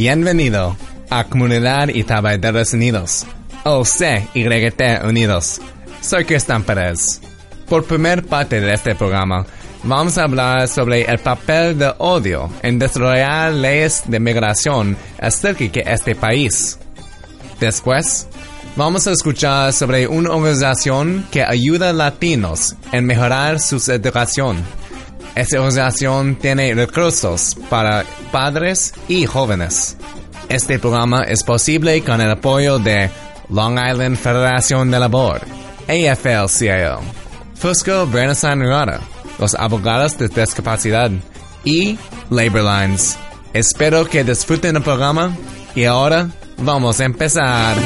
Bienvenido a Comunidad y Trabajadores Unidos, o CYT Unidos. Soy Cristian Pérez. Por primer parte de este programa, vamos a hablar sobre el papel de odio en desarrollar leyes de migración acerca de este país. Después, vamos a escuchar sobre una organización que ayuda a latinos en mejorar su educación. Esta organización tiene recursos para padres y jóvenes. Este programa es posible con el apoyo de Long Island Federación de Labor, AFL-CIO, Fusco Bernasan Rara, los abogados de discapacidad y Labor Lines. Espero que disfruten el programa y ahora vamos a empezar.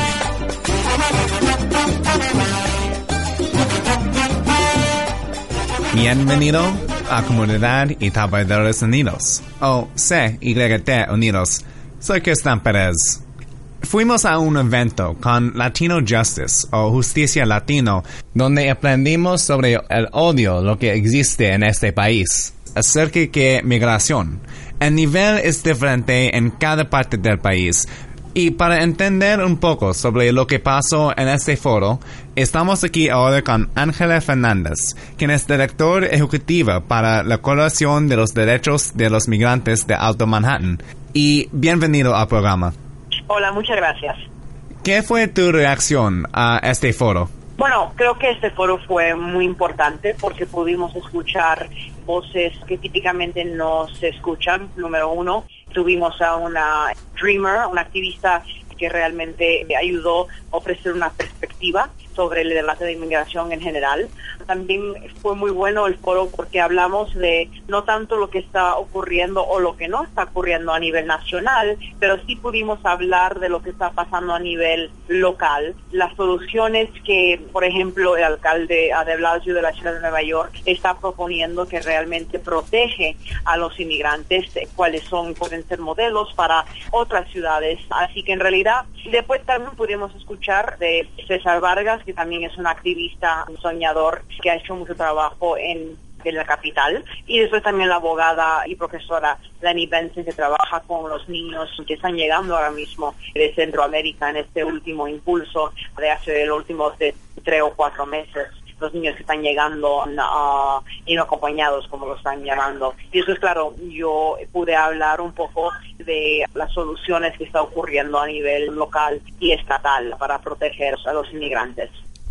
Bienvenido a Comunidad y Trabajadores Unidos, o CYT Unidos. Soy Cristian Pérez. Fuimos a un evento con Latino Justice o Justicia Latino, donde aprendimos sobre el odio lo que existe en este país, acerca de migración. El nivel es diferente en cada parte del país, y para entender un poco sobre lo que pasó en este foro, estamos aquí ahora con Ángela Fernández, quien es director ejecutiva para la Coalición de los Derechos de los Migrantes de Alto Manhattan. Y bienvenido al programa. Hola, muchas gracias. ¿Qué fue tu reacción a este foro? Bueno, creo que este foro fue muy importante porque pudimos escuchar voces que típicamente no se escuchan, número uno. Tuvimos a una dreamer, una activista que realmente ayudó a ofrecer una perspectiva sobre el debate de inmigración en general. También fue muy bueno el foro porque hablamos de no tanto lo que está ocurriendo o lo que no está ocurriendo a nivel nacional, pero sí pudimos hablar de lo que está pasando a nivel local, las soluciones que, por ejemplo, el alcalde de Blasio de la ciudad de Nueva York está proponiendo que realmente protege a los inmigrantes, eh, cuáles son, pueden ser modelos para otras ciudades. Así que en realidad, después también pudimos escuchar de César Vargas, que también es un activista, un soñador, que ha hecho mucho trabajo en, en la capital. Y después también la abogada y profesora Lani Benson, que trabaja con los niños que están llegando ahora mismo de Centroamérica en este último impulso de hace los últimos tres o cuatro meses los niños que están llegando uh, y no acompañados, como lo están llamando. Y eso es claro, yo pude hablar un poco de las soluciones que está ocurriendo a nivel local y estatal para proteger a los inmigrantes.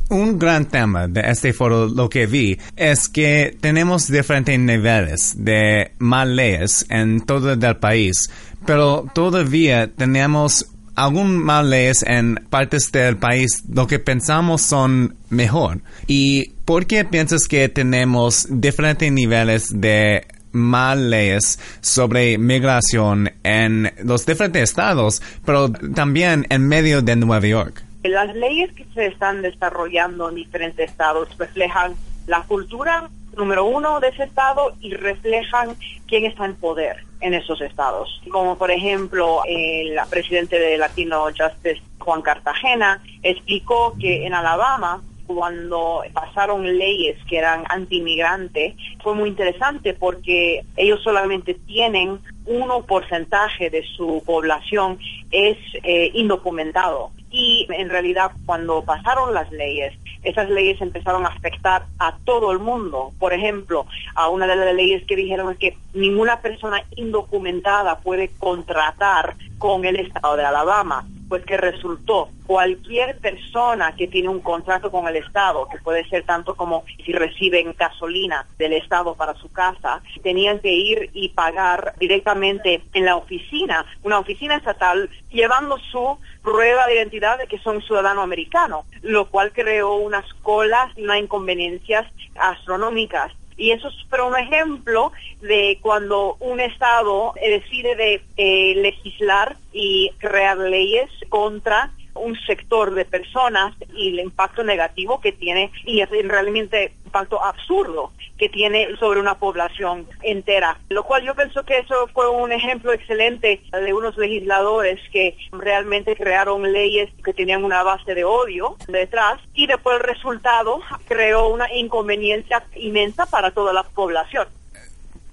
Un gran tema de este foro, lo que vi, es que tenemos diferentes niveles de mal leyes en todo el país, pero todavía tenemos algún mal leyes en partes del país lo que pensamos son mejor. ¿Y por qué piensas que tenemos diferentes niveles de mal leyes sobre migración en los diferentes estados, pero también en medio de Nueva York? Las leyes que se están desarrollando en diferentes estados reflejan la cultura número uno de ese estado y reflejan quién está en poder en esos estados. Como por ejemplo el presidente de Latino Justice, Juan Cartagena, explicó que en Alabama cuando pasaron leyes que eran anti-inmigrante, fue muy interesante porque ellos solamente tienen un porcentaje de su población es eh, indocumentado. Y en realidad cuando pasaron las leyes, esas leyes empezaron a afectar a todo el mundo. Por ejemplo, a una de las leyes que dijeron es que ninguna persona indocumentada puede contratar con el estado de Alabama pues que resultó cualquier persona que tiene un contrato con el Estado, que puede ser tanto como si reciben gasolina del Estado para su casa, tenían que ir y pagar directamente en la oficina, una oficina estatal, llevando su prueba de identidad de que son ciudadano americano, lo cual creó unas colas y unas inconveniencias astronómicas. Y eso es pero un ejemplo de cuando un Estado decide de eh, legislar y crear leyes contra un sector de personas y el impacto negativo que tiene y es realmente impacto absurdo que tiene sobre una población entera. Lo cual yo pienso que eso fue un ejemplo excelente de unos legisladores que realmente crearon leyes que tenían una base de odio detrás y después el resultado creó una inconveniencia inmensa para toda la población.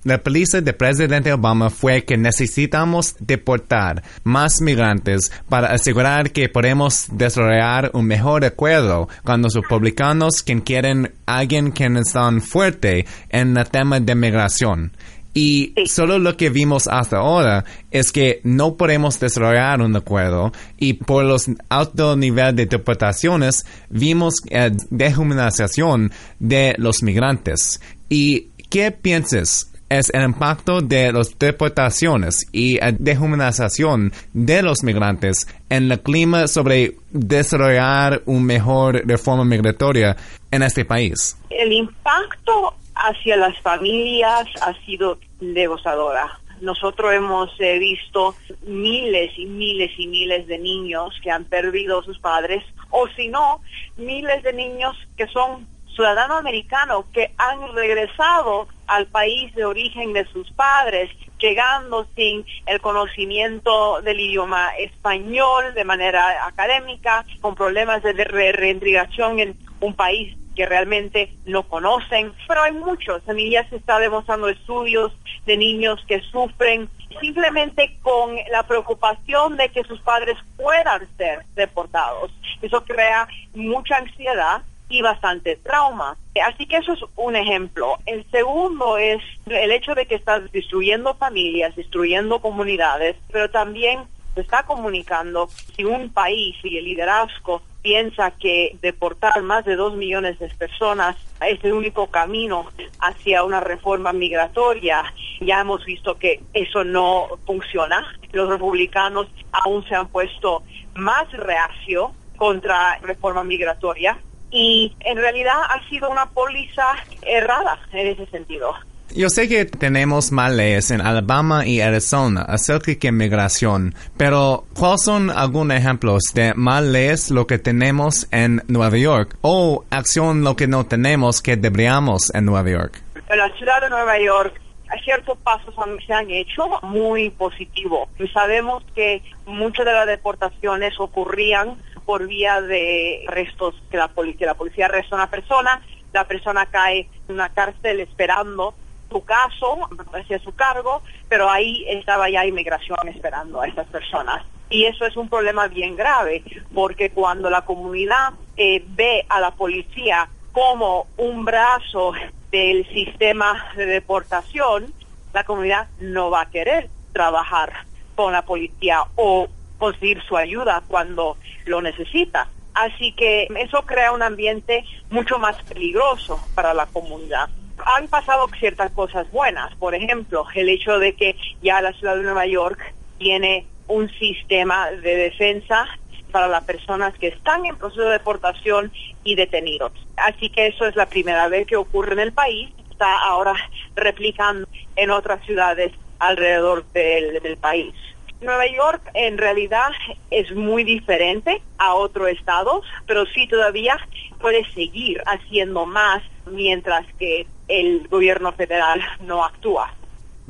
La política del presidente Obama fue que necesitamos deportar más migrantes para asegurar que podemos desarrollar un mejor acuerdo con los republicanos que quieren alguien que están fuerte en el tema de migración. Y solo lo que vimos hasta ahora es que no podemos desarrollar un acuerdo y por los altos niveles de deportaciones vimos eh, dehumanización de los migrantes. ¿Y qué piensas es el impacto de las deportaciones y la dehumanización de los migrantes en el clima sobre desarrollar una mejor reforma migratoria en este país. El impacto hacia las familias ha sido devastadora. Nosotros hemos eh, visto miles y miles y miles de niños que han perdido a sus padres, o si no, miles de niños que son ciudadanos americanos que han regresado al país de origen de sus padres, llegando sin el conocimiento del idioma español de manera académica, con problemas de reintegración en un país que realmente no conocen, pero hay muchos, familias se está demostrando estudios de niños que sufren simplemente con la preocupación de que sus padres puedan ser deportados. Eso crea mucha ansiedad y bastante trauma. Así que eso es un ejemplo. El segundo es el hecho de que estás destruyendo familias, destruyendo comunidades, pero también se está comunicando si un país y el liderazgo piensa que deportar más de dos millones de personas es el único camino hacia una reforma migratoria. Ya hemos visto que eso no funciona. Los republicanos aún se han puesto más reacio contra reforma migratoria y en realidad ha sido una póliza errada en ese sentido. Yo sé que tenemos más leyes en Alabama y Arizona acerca de migración, pero ¿cuáles son algunos ejemplos de más leyes lo que tenemos en Nueva York o acción lo que no tenemos que deberíamos en Nueva York? En la ciudad de Nueva York ciertos pasos se han hecho muy positivos. Sabemos que muchas de las deportaciones ocurrían por vía de arrestos que la policía, la policía arresta a una persona, la persona cae en una cárcel esperando su caso hacia su cargo, pero ahí estaba ya inmigración esperando a esas personas. Y eso es un problema bien grave, porque cuando la comunidad eh, ve a la policía como un brazo del sistema de deportación, la comunidad no va a querer trabajar con la policía o conseguir su ayuda cuando lo necesita. Así que eso crea un ambiente mucho más peligroso para la comunidad. Han pasado ciertas cosas buenas, por ejemplo, el hecho de que ya la ciudad de Nueva York tiene un sistema de defensa para las personas que están en proceso de deportación y detenidos. Así que eso es la primera vez que ocurre en el país. Está ahora replicando en otras ciudades alrededor del, del país. Nueva York en realidad es muy diferente a otros estados, pero sí todavía puede seguir haciendo más mientras que el gobierno federal no actúa.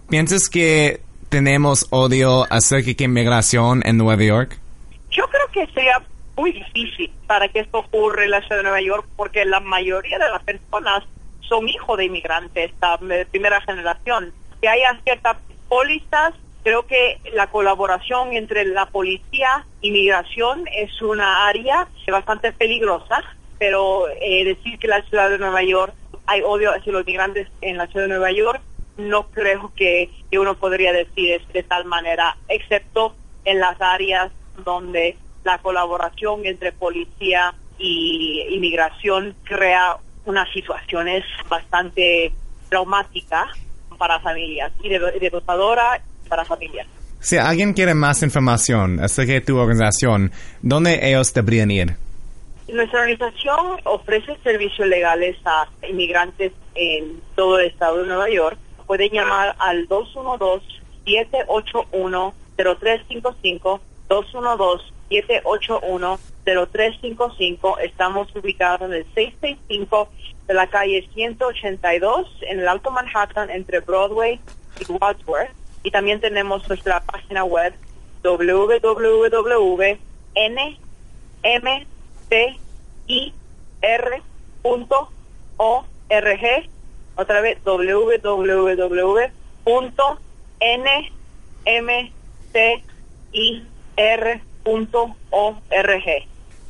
¿Piensas que tenemos odio acerca de inmigración en Nueva York? Yo creo que sería muy difícil para que esto ocurra en la ciudad de Nueva York porque la mayoría de las personas son hijos de inmigrantes, de primera generación. Que haya ciertas pólizas Creo que la colaboración entre la policía y migración es una área bastante peligrosa, pero eh, decir que la ciudad de Nueva York hay odio hacia los migrantes en la ciudad de Nueva York, no creo que, uno podría decir de tal manera, excepto en las áreas donde la colaboración entre policía y inmigración crea unas situaciones bastante traumáticas para familias. Y devastadora para familias. Si alguien quiere más información acerca de tu organización, ¿dónde ellos deberían ir? Nuestra organización ofrece servicios legales a inmigrantes en todo el estado de Nueva York. Pueden llamar al 212-781-0355 212-781-0355. Estamos ubicados en el 665 de la calle 182 en el Alto Manhattan entre Broadway y Wadsworth. Y también tenemos nuestra página web www.nmtir.org. Otra vez www.nmtir.org.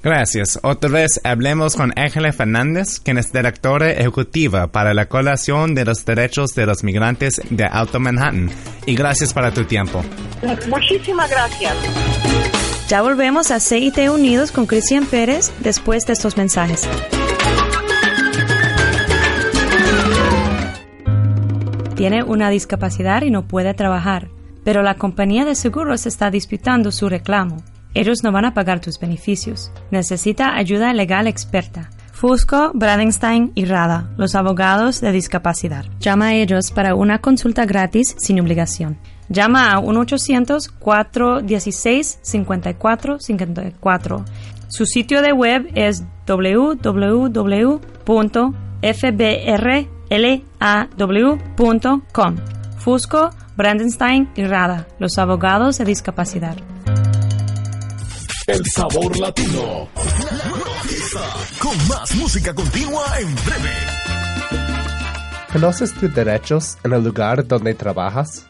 Gracias. Otra vez hablemos con Ángela Fernández, quien es directora ejecutiva para la Coalición de los Derechos de los Migrantes de Alto Manhattan. Y gracias para tu tiempo. Muchísimas gracias. Ya volvemos a CIT Unidos con Cristian Pérez después de estos mensajes. Tiene una discapacidad y no puede trabajar, pero la compañía de seguros está disputando su reclamo. Ellos no van a pagar tus beneficios. Necesita ayuda legal experta. Fusco, Bradenstein y Rada, los abogados de discapacidad. Llama a ellos para una consulta gratis sin obligación. Llama a 1-800-416-5454. Su sitio de web es www.fbrlaw.com. Fusco, Brandenstein y Rada, los abogados de discapacidad. El sabor latino. Con más música continua en breve. ¿Conoces tus derechos en el lugar donde trabajas?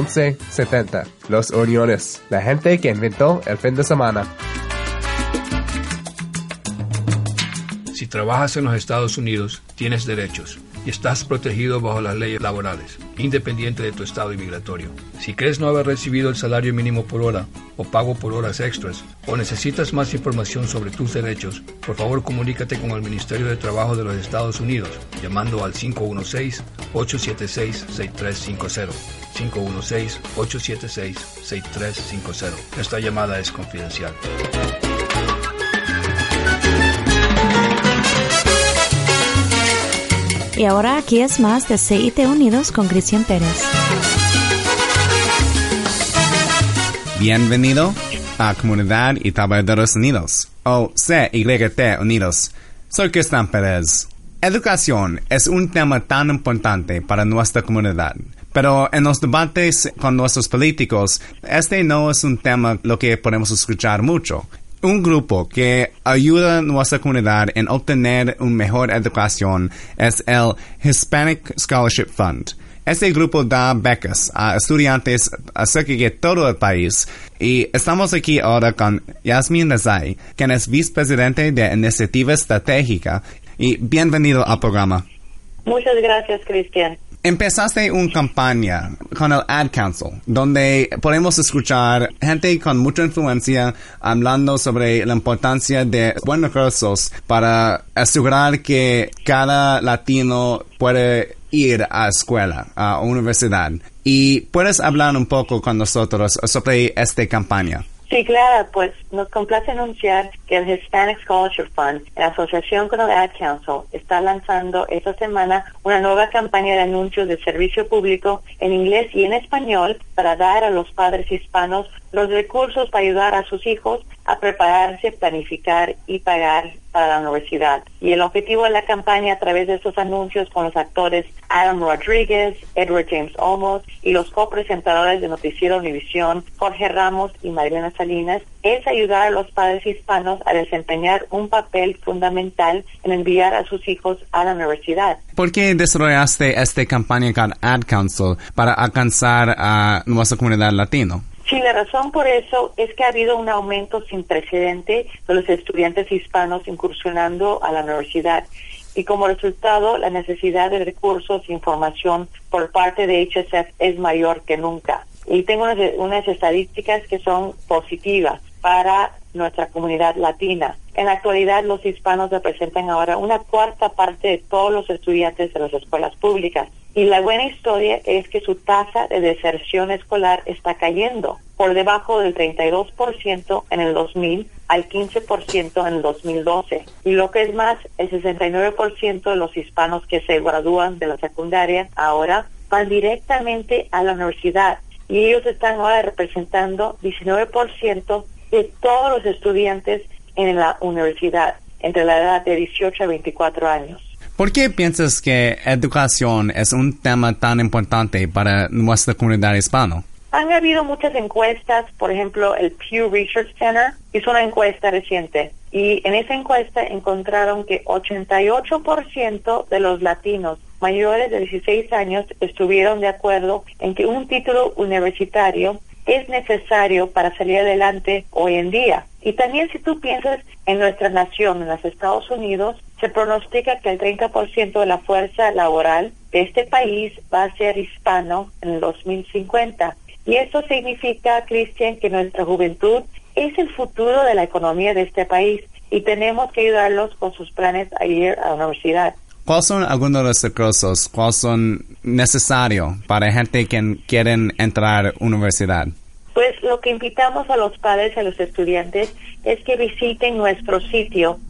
1170. Los Uniones, la gente que inventó el fin de semana. Si trabajas en los Estados Unidos, tienes derechos y estás protegido bajo las leyes laborales, independiente de tu estado inmigratorio. Si crees no haber recibido el salario mínimo por hora o pago por horas extras o necesitas más información sobre tus derechos, por favor comunícate con el Ministerio de Trabajo de los Estados Unidos llamando al 516-876-6350. 516-876-6350. Esta llamada es confidencial. Y ahora aquí es más de CIT Unidos con Cristian Pérez. Bienvenido a Comunidad y Trabajadores Unidos, o CYT Unidos. Soy Cristian Pérez. Educación es un tema tan importante para nuestra comunidad. Pero en los debates con nuestros políticos, este no es un tema lo que podemos escuchar mucho. Un grupo que ayuda a nuestra comunidad en obtener una mejor educación es el Hispanic Scholarship Fund. Este grupo da becas a estudiantes acerca de todo el país y estamos aquí ahora con Yasmin Nazai, quien es vicepresidente de Iniciativa Estratégica y bienvenido al programa. Muchas gracias, Cristian. Empezaste una campaña con el Ad Council, donde podemos escuchar gente con mucha influencia hablando sobre la importancia de buenos recursos para asegurar que cada latino puede ir a escuela, a universidad. Y puedes hablar un poco con nosotros sobre esta campaña. Sí, claro, pues nos complace anunciar que el Hispanic Scholarship Fund, en asociación con el Ad Council, está lanzando esta semana una nueva campaña de anuncios de servicio público en inglés y en español para dar a los padres hispanos los recursos para ayudar a sus hijos a prepararse, planificar y pagar para la universidad. Y el objetivo de la campaña a través de estos anuncios con los actores Adam Rodríguez, Edward James Olmos y los copresentadores de Noticiero Univisión, Jorge Ramos y Mariana Salinas, es ayudar a los padres hispanos a desempeñar un papel fundamental en enviar a sus hijos a la universidad. ¿Por qué desarrollaste esta campaña con Ad Council para alcanzar a nuestra comunidad latino? Sí, la razón por eso es que ha habido un aumento sin precedente de los estudiantes hispanos incursionando a la universidad y como resultado la necesidad de recursos e información por parte de HSF es mayor que nunca. Y tengo unas, unas estadísticas que son positivas para nuestra comunidad latina. En la actualidad, los hispanos representan ahora una cuarta parte de todos los estudiantes de las escuelas públicas. Y la buena historia es que su tasa de deserción escolar está cayendo por debajo del 32% en el 2000 al 15% en el 2012. Y lo que es más, el 69% de los hispanos que se gradúan de la secundaria ahora van directamente a la universidad. Y ellos están ahora representando 19% de todos los estudiantes en la universidad entre la edad de 18 a 24 años. ¿Por qué piensas que educación es un tema tan importante para nuestra comunidad hispana? Han habido muchas encuestas, por ejemplo, el Pew Research Center hizo una encuesta reciente y en esa encuesta encontraron que 88% de los latinos mayores de 16 años estuvieron de acuerdo en que un título universitario es necesario para salir adelante hoy en día. Y también si tú piensas en nuestra nación, en los Estados Unidos, se pronostica que el 30% de la fuerza laboral de este país va a ser hispano en el 2050. Y eso significa, Cristian, que nuestra juventud es el futuro de la economía de este país y tenemos que ayudarlos con sus planes a ir a la universidad. ¿Cuáles son algunos de los recursos? ¿Cuáles son necesarios para gente que quieren entrar a la universidad? Pues lo que invitamos a los padres y a los estudiantes es que visiten nuestro sitio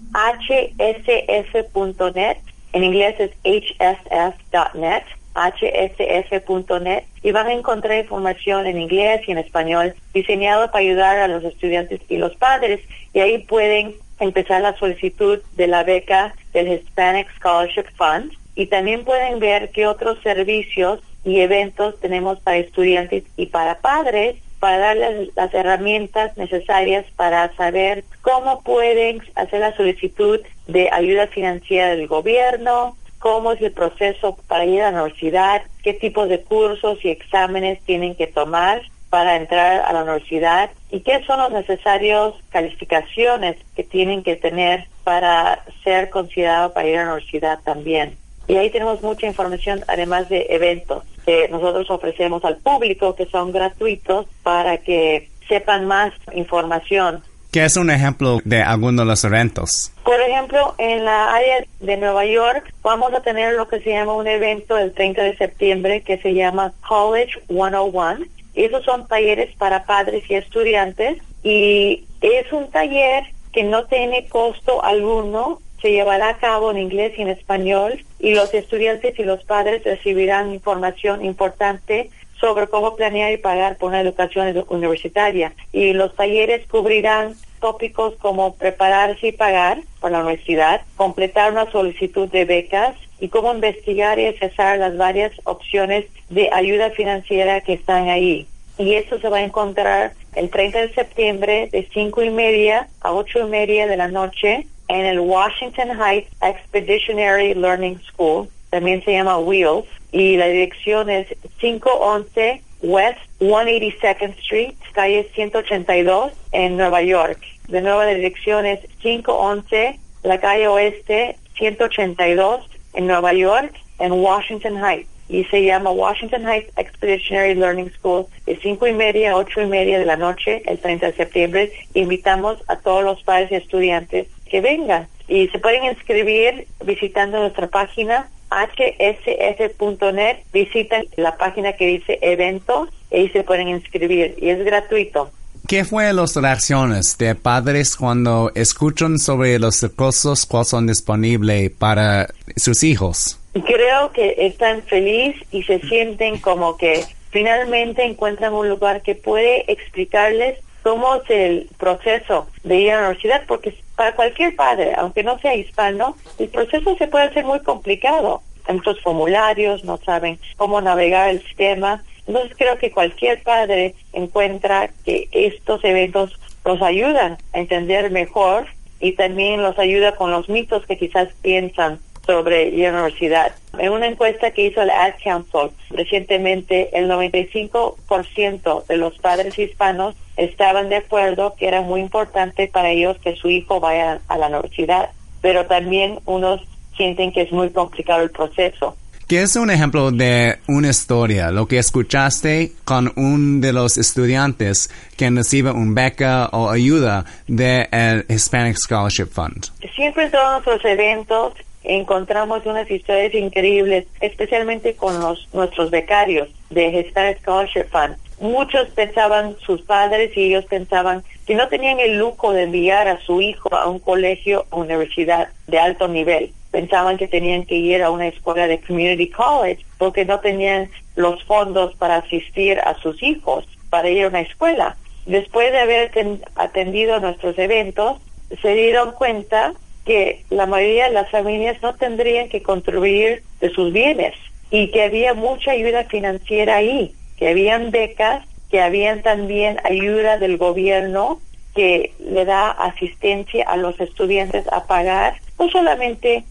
hsf.net, en inglés es hsf.net, hsf.net, y van a encontrar información en inglés y en español diseñado para ayudar a los estudiantes y los padres, y ahí pueden empezar la solicitud de la beca del Hispanic Scholarship Fund, y también pueden ver qué otros servicios y eventos tenemos para estudiantes y para padres para darles las herramientas necesarias para saber cómo pueden hacer la solicitud de ayuda financiera del gobierno, cómo es el proceso para ir a la universidad, qué tipos de cursos y exámenes tienen que tomar para entrar a la universidad y qué son las necesarias calificaciones que tienen que tener para ser considerado para ir a la universidad también. Y ahí tenemos mucha información, además de eventos que nosotros ofrecemos al público, que son gratuitos, para que sepan más información. ¿Qué es un ejemplo de alguno de los eventos? Por ejemplo, en la área de Nueva York vamos a tener lo que se llama un evento el 30 de septiembre que se llama College 101. Esos son talleres para padres y estudiantes y es un taller que no tiene costo alguno se llevará a cabo en inglés y en español y los estudiantes y los padres recibirán información importante sobre cómo planear y pagar por una educación universitaria. Y los talleres cubrirán tópicos como prepararse y pagar por la universidad, completar una solicitud de becas y cómo investigar y accesar las varias opciones de ayuda financiera que están ahí. Y eso se va a encontrar el 30 de septiembre de 5 y media a 8 y media de la noche en el Washington Heights Expeditionary Learning School, también se llama Wheels, y la dirección es 511 West 182nd Street, calle 182 en Nueva York. De nuevo la dirección es 511 la calle oeste 182 en Nueva York, en Washington Heights. Y se llama Washington Heights Expeditionary Learning School de 5 y media a 8 y media de la noche el 30 de septiembre. Invitamos a todos los padres y estudiantes que vengan. Y se pueden inscribir visitando nuestra página hsf.net, visitan la página que dice eventos y ahí se pueden inscribir y es gratuito. ¿Qué fue las reacciones de padres cuando escuchan sobre los recursos que son disponibles para sus hijos? Creo que están felices y se sienten como que finalmente encuentran un lugar que puede explicarles cómo es el proceso de ir a la universidad, porque para cualquier padre, aunque no sea hispano, el proceso se puede hacer muy complicado. Hay muchos formularios, no saben cómo navegar el sistema. Entonces creo que cualquier padre encuentra que estos eventos los ayudan a entender mejor y también los ayuda con los mitos que quizás piensan sobre la universidad. En una encuesta que hizo la Ad Council recientemente, el 95% de los padres hispanos estaban de acuerdo que era muy importante para ellos que su hijo vaya a la universidad, pero también unos sienten que es muy complicado el proceso. ¿Qué es un ejemplo de una historia, lo que escuchaste con un de los estudiantes que recibe un beca o ayuda del Hispanic Scholarship Fund? Siempre en todos nuestros eventos encontramos unas historias increíbles, especialmente con los, nuestros becarios de Hispanic Scholarship Fund. Muchos pensaban, sus padres y ellos pensaban que no tenían el lujo de enviar a su hijo a un colegio o universidad de alto nivel. Pensaban que tenían que ir a una escuela de community college porque no tenían los fondos para asistir a sus hijos para ir a una escuela. Después de haber atendido nuestros eventos, se dieron cuenta que la mayoría de las familias no tendrían que contribuir de sus bienes y que había mucha ayuda financiera ahí, que habían becas, que habían también ayuda del gobierno que le da asistencia a los estudiantes a pagar no solamente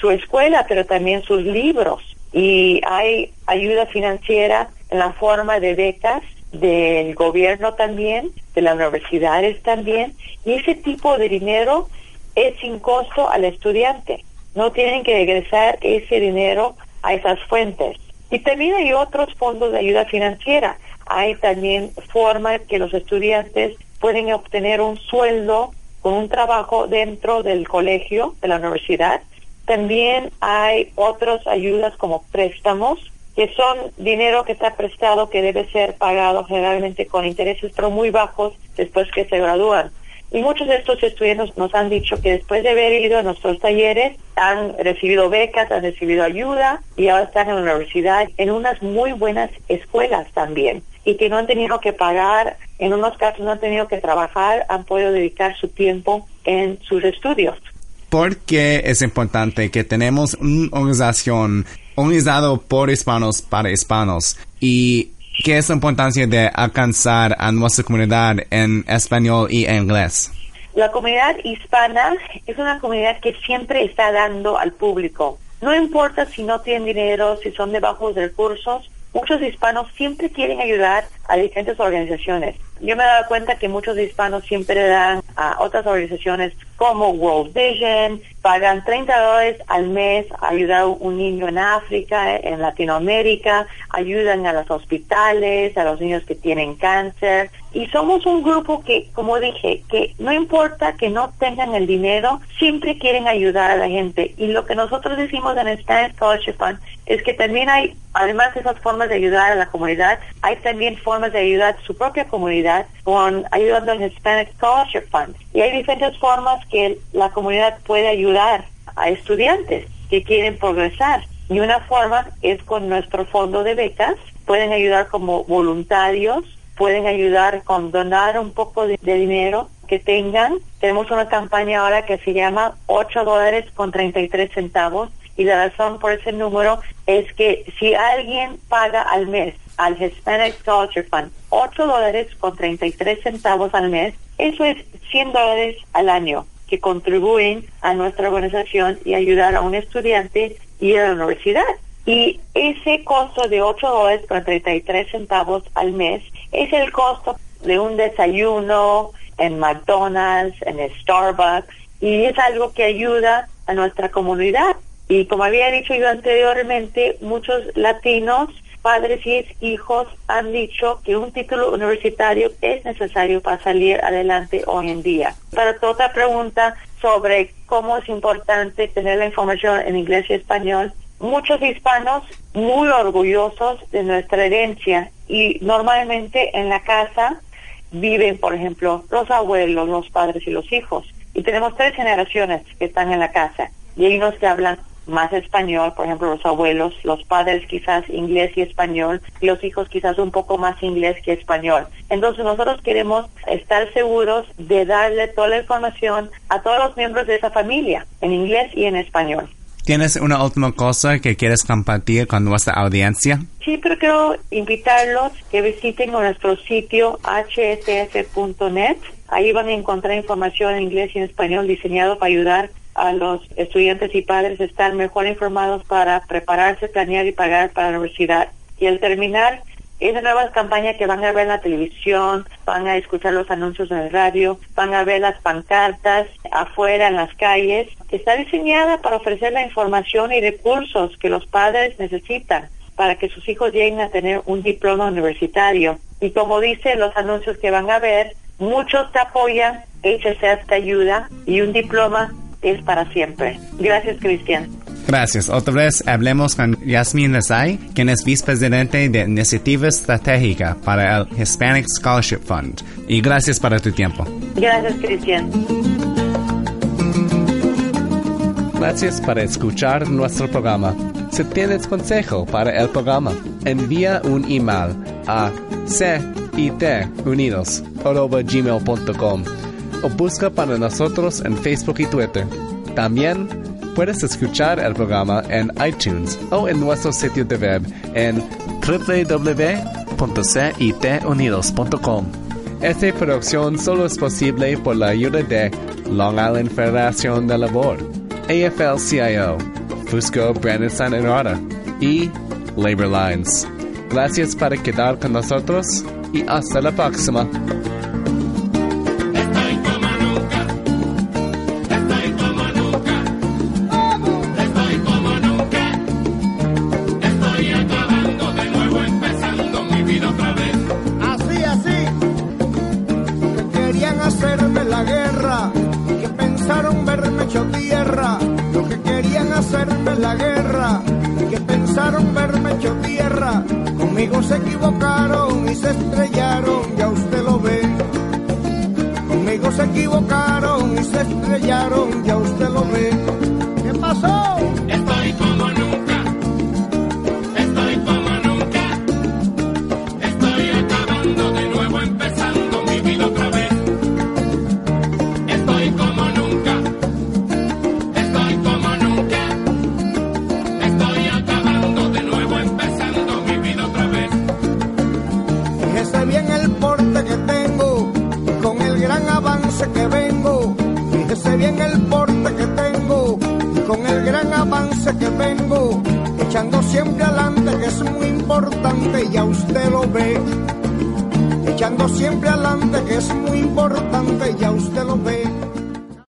su escuela, pero también sus libros. Y hay ayuda financiera en la forma de becas del gobierno también, de las universidades también, y ese tipo de dinero es sin costo al estudiante. No tienen que regresar ese dinero a esas fuentes. Y también hay otros fondos de ayuda financiera. Hay también formas que los estudiantes pueden obtener un sueldo con un trabajo dentro del colegio, de la universidad. También hay otras ayudas como préstamos, que son dinero que está prestado que debe ser pagado generalmente con intereses pero muy bajos después que se gradúan. Y muchos de estos estudiantes nos han dicho que después de haber ido a nuestros talleres han recibido becas, han recibido ayuda y ahora están en la universidad en unas muy buenas escuelas también y que no han tenido que pagar, en unos casos no han tenido que trabajar, han podido dedicar su tiempo en sus estudios. ¿Por qué es importante que tenemos una organización organizada por hispanos para hispanos y ¿Qué es la importancia de alcanzar a nuestra comunidad en español y inglés? La comunidad hispana es una comunidad que siempre está dando al público. No importa si no tienen dinero, si son de bajos recursos, muchos hispanos siempre quieren ayudar a diferentes organizaciones. Yo me he dado cuenta que muchos hispanos siempre dan a otras organizaciones como World Vision, pagan 30 dólares al mes a ayudar a un niño en África, en Latinoamérica, ayudan a los hospitales, a los niños que tienen cáncer. Y somos un grupo que, como dije, que no importa que no tengan el dinero, siempre quieren ayudar a la gente. Y lo que nosotros decimos en Spanish Scholarship Fund es que también hay, además de esas formas de ayudar a la comunidad, hay también formas de ayudar a su propia comunidad con ayudando al Hispanic Scholarship Fund. Y hay diferentes formas que la comunidad puede ayudar a estudiantes que quieren progresar. Y una forma es con nuestro fondo de becas. Pueden ayudar como voluntarios, pueden ayudar con donar un poco de, dinero que tengan. Tenemos una campaña ahora que se llama 8 dólares con 33 centavos y la razón por ese número es que si alguien paga al mes al Hispanic Scholarship Fund 8 dólares con 33 centavos al mes, eso es 100 dólares al año que contribuyen a nuestra organización y ayudar a un estudiante ir a la universidad. Y ese costo de 8 dólares con 33 centavos al mes es el costo de un desayuno en McDonald's, en Starbucks, y es algo que ayuda a nuestra comunidad. Y como había dicho yo anteriormente, muchos latinos, padres y hijos han dicho que un título universitario es necesario para salir adelante hoy en día. Para toda otra pregunta sobre cómo es importante tener la información en inglés y español, muchos hispanos muy orgullosos de nuestra herencia y normalmente en la casa viven, por ejemplo, los abuelos, los padres y los hijos. Y tenemos tres generaciones que están en la casa y unos que hablan más español, por ejemplo, los abuelos, los padres quizás inglés y español, los hijos quizás un poco más inglés que español. Entonces nosotros queremos estar seguros de darle toda la información a todos los miembros de esa familia, en inglés y en español. ¿Tienes una última cosa que quieres compartir con nuestra audiencia? Sí, pero quiero invitarlos que visiten nuestro sitio hsf.net. Ahí van a encontrar información en inglés y en español diseñado para ayudar a los estudiantes y padres estar mejor informados para prepararse, planear y pagar para la universidad. Y al terminar, Esa nueva campaña que van a ver en la televisión, van a escuchar los anuncios en el radio, van a ver las pancartas afuera en las calles, está diseñada para ofrecer la información y recursos que los padres necesitan para que sus hijos lleguen a tener un diploma universitario. Y como dicen los anuncios que van a ver, muchos te apoyan, HSF te ayuda y un diploma es para siempre. Gracias, Cristian. Gracias. Otra vez hablemos con Yasmin Lazay, quien es vicepresidente de Iniciativa Estratégica para el Hispanic Scholarship Fund. Y gracias para tu tiempo. Gracias, Cristian. Gracias por escuchar nuestro programa. Si tienes consejo para el programa, envía un email a citunidos.gmail.com o busca para nosotros en Facebook y Twitter. También puedes escuchar el programa en iTunes o en nuestro sitio de web en www.citunidos.com. Esta producción solo es posible por la ayuda de Long Island Federación de Labor, AFL-CIO, Fusco Brandon Enrada y Labor Lines. Gracias por quedar con nosotros y hasta la próxima. Ya usted lo ve. Conmigo se equivocaron y se estrellaron. Ya usted